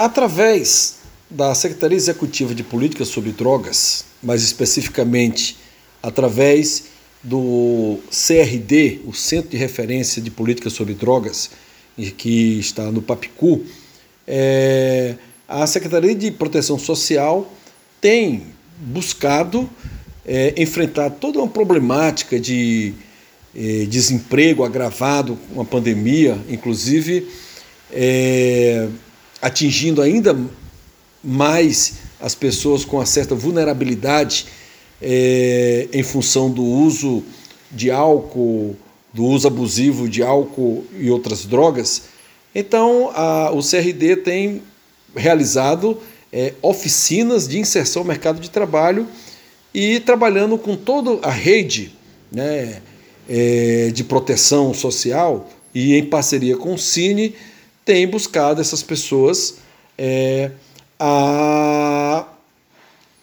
Através da Secretaria Executiva de Políticas sobre Drogas, mais especificamente através do CRD, o Centro de Referência de Políticas sobre Drogas, que está no Papicu, é, a Secretaria de Proteção Social tem buscado é, enfrentar toda uma problemática de é, desemprego agravado com a pandemia, inclusive é, atingindo ainda mais as pessoas com uma certa vulnerabilidade é, em função do uso de álcool, do uso abusivo de álcool e outras drogas. Então, a, o CRD tem realizado é, oficinas de inserção ao mercado de trabalho e trabalhando com toda a rede né, é, de proteção social e em parceria com o Cine, tem buscado essas pessoas é, a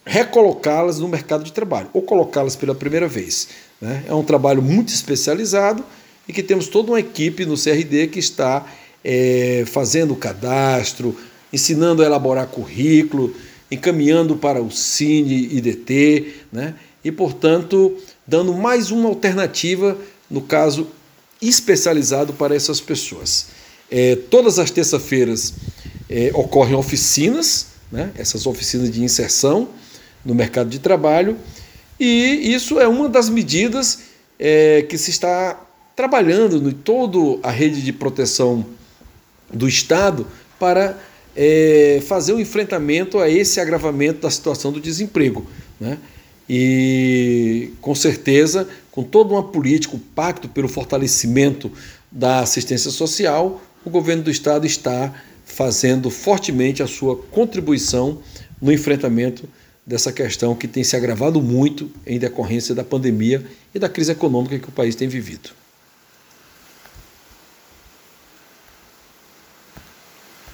recolocá-las no mercado de trabalho ou colocá-las pela primeira vez. Né? É um trabalho muito especializado e que temos toda uma equipe no CRD que está é, fazendo o cadastro, ensinando a elaborar currículo, encaminhando para o Cine IDT, né? e, portanto, dando mais uma alternativa, no caso, especializado para essas pessoas. É, todas as terças-feiras é, ocorrem oficinas, né? essas oficinas de inserção no mercado de trabalho, e isso é uma das medidas é, que se está trabalhando em toda a rede de proteção do Estado para é, fazer um enfrentamento a esse agravamento da situação do desemprego. Né? E, com certeza, com toda uma política, um pacto pelo fortalecimento da assistência social, o governo do Estado está fazendo fortemente a sua contribuição no enfrentamento dessa questão que tem se agravado muito em decorrência da pandemia e da crise econômica que o país tem vivido.